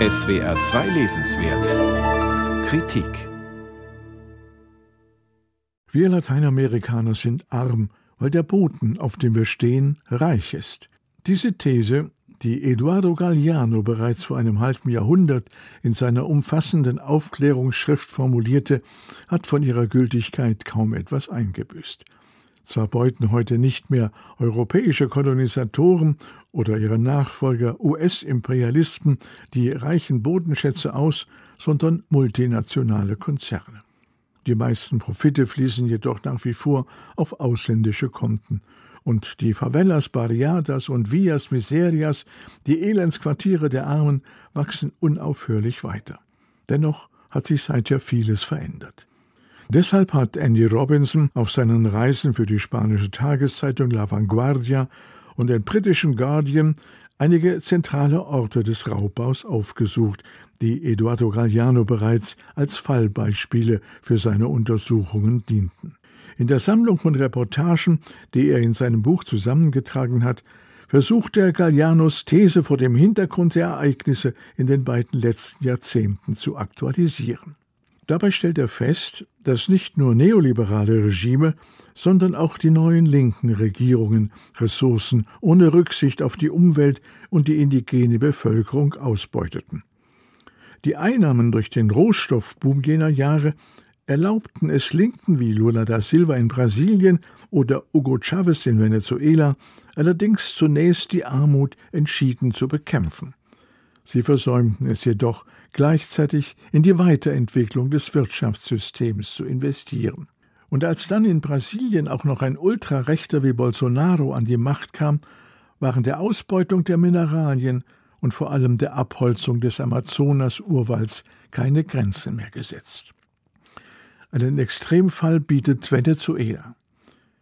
SWR 2 Lesenswert Kritik Wir Lateinamerikaner sind arm, weil der Boden, auf dem wir stehen, reich ist. Diese These, die Eduardo Galliano bereits vor einem halben Jahrhundert in seiner umfassenden Aufklärungsschrift formulierte, hat von ihrer Gültigkeit kaum etwas eingebüßt. Zwar beuten heute nicht mehr europäische Kolonisatoren oder ihre Nachfolger US-Imperialisten die reichen Bodenschätze aus, sondern multinationale Konzerne. Die meisten Profite fließen jedoch nach wie vor auf ausländische Konten. Und die Favelas Barriadas und Villas Miserias, die Elendsquartiere der Armen, wachsen unaufhörlich weiter. Dennoch hat sich seither vieles verändert. Deshalb hat Andy Robinson auf seinen Reisen für die spanische Tageszeitung La Vanguardia und den britischen Guardian einige zentrale Orte des Raubbaus aufgesucht, die Eduardo Galliano bereits als Fallbeispiele für seine Untersuchungen dienten. In der Sammlung von Reportagen, die er in seinem Buch zusammengetragen hat, versuchte er Gallianos These vor dem Hintergrund der Ereignisse in den beiden letzten Jahrzehnten zu aktualisieren. Dabei stellt er fest, dass nicht nur neoliberale Regime, sondern auch die neuen linken Regierungen Ressourcen ohne Rücksicht auf die Umwelt und die indigene Bevölkerung ausbeuteten. Die Einnahmen durch den Rohstoffboom jener Jahre erlaubten es Linken wie Lula da Silva in Brasilien oder Hugo Chavez in Venezuela allerdings zunächst die Armut entschieden zu bekämpfen. Sie versäumten es jedoch, gleichzeitig in die Weiterentwicklung des Wirtschaftssystems zu investieren. Und als dann in Brasilien auch noch ein Ultrarechter wie Bolsonaro an die Macht kam, waren der Ausbeutung der Mineralien und vor allem der Abholzung des Amazonas-Urwalds keine Grenzen mehr gesetzt. Einen Extremfall bietet Venezuela.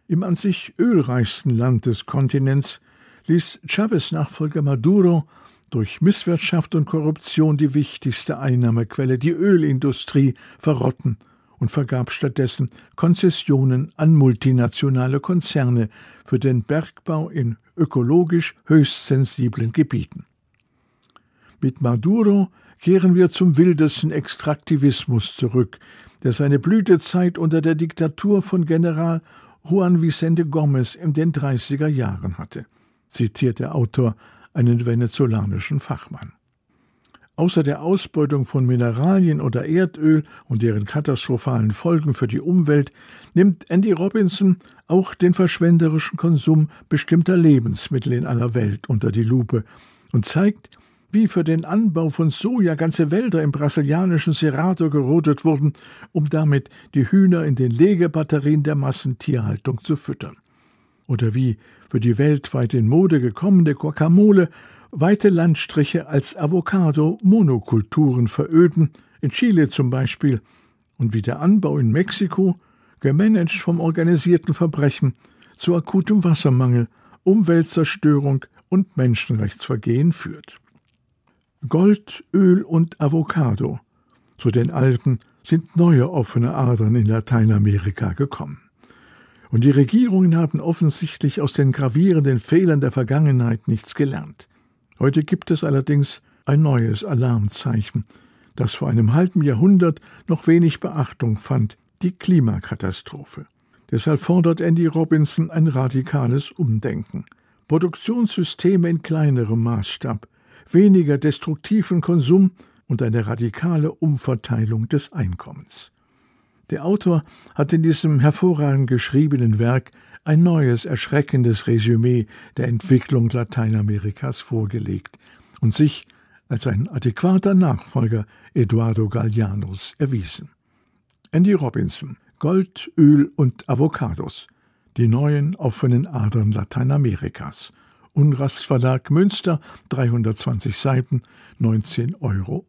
Im an sich ölreichsten Land des Kontinents ließ Chavez Nachfolger Maduro durch Misswirtschaft und Korruption die wichtigste Einnahmequelle, die Ölindustrie, verrotten und vergab stattdessen Konzessionen an multinationale Konzerne für den Bergbau in ökologisch höchst sensiblen Gebieten. Mit Maduro kehren wir zum wildesten Extraktivismus zurück, der seine Blütezeit unter der Diktatur von General Juan Vicente Gomez in den 30er Jahren hatte, zitiert der Autor einen venezolanischen Fachmann. Außer der Ausbeutung von Mineralien oder Erdöl und deren katastrophalen Folgen für die Umwelt nimmt Andy Robinson auch den verschwenderischen Konsum bestimmter Lebensmittel in aller Welt unter die Lupe und zeigt, wie für den Anbau von Soja ganze Wälder im brasilianischen Cerrado gerodet wurden, um damit die Hühner in den Legebatterien der Massentierhaltung zu füttern oder wie für die weltweit in Mode gekommene Guacamole weite Landstriche als Avocado-Monokulturen veröden, in Chile zum Beispiel, und wie der Anbau in Mexiko, gemanagt vom organisierten Verbrechen, zu akutem Wassermangel, Umweltzerstörung und Menschenrechtsvergehen führt. Gold, Öl und Avocado, zu den Alpen sind neue offene Adern in Lateinamerika gekommen. Und die Regierungen haben offensichtlich aus den gravierenden Fehlern der Vergangenheit nichts gelernt. Heute gibt es allerdings ein neues Alarmzeichen, das vor einem halben Jahrhundert noch wenig Beachtung fand, die Klimakatastrophe. Deshalb fordert Andy Robinson ein radikales Umdenken. Produktionssysteme in kleinerem Maßstab, weniger destruktiven Konsum und eine radikale Umverteilung des Einkommens. Der Autor hat in diesem hervorragend geschriebenen Werk ein neues, erschreckendes Resümee der Entwicklung Lateinamerikas vorgelegt und sich als ein adäquater Nachfolger Eduardo Gallianos erwiesen. Andy Robinson Gold, Öl und Avocados Die neuen offenen Adern Lateinamerikas Unrast Verlag Münster 320 Seiten 19,80 Euro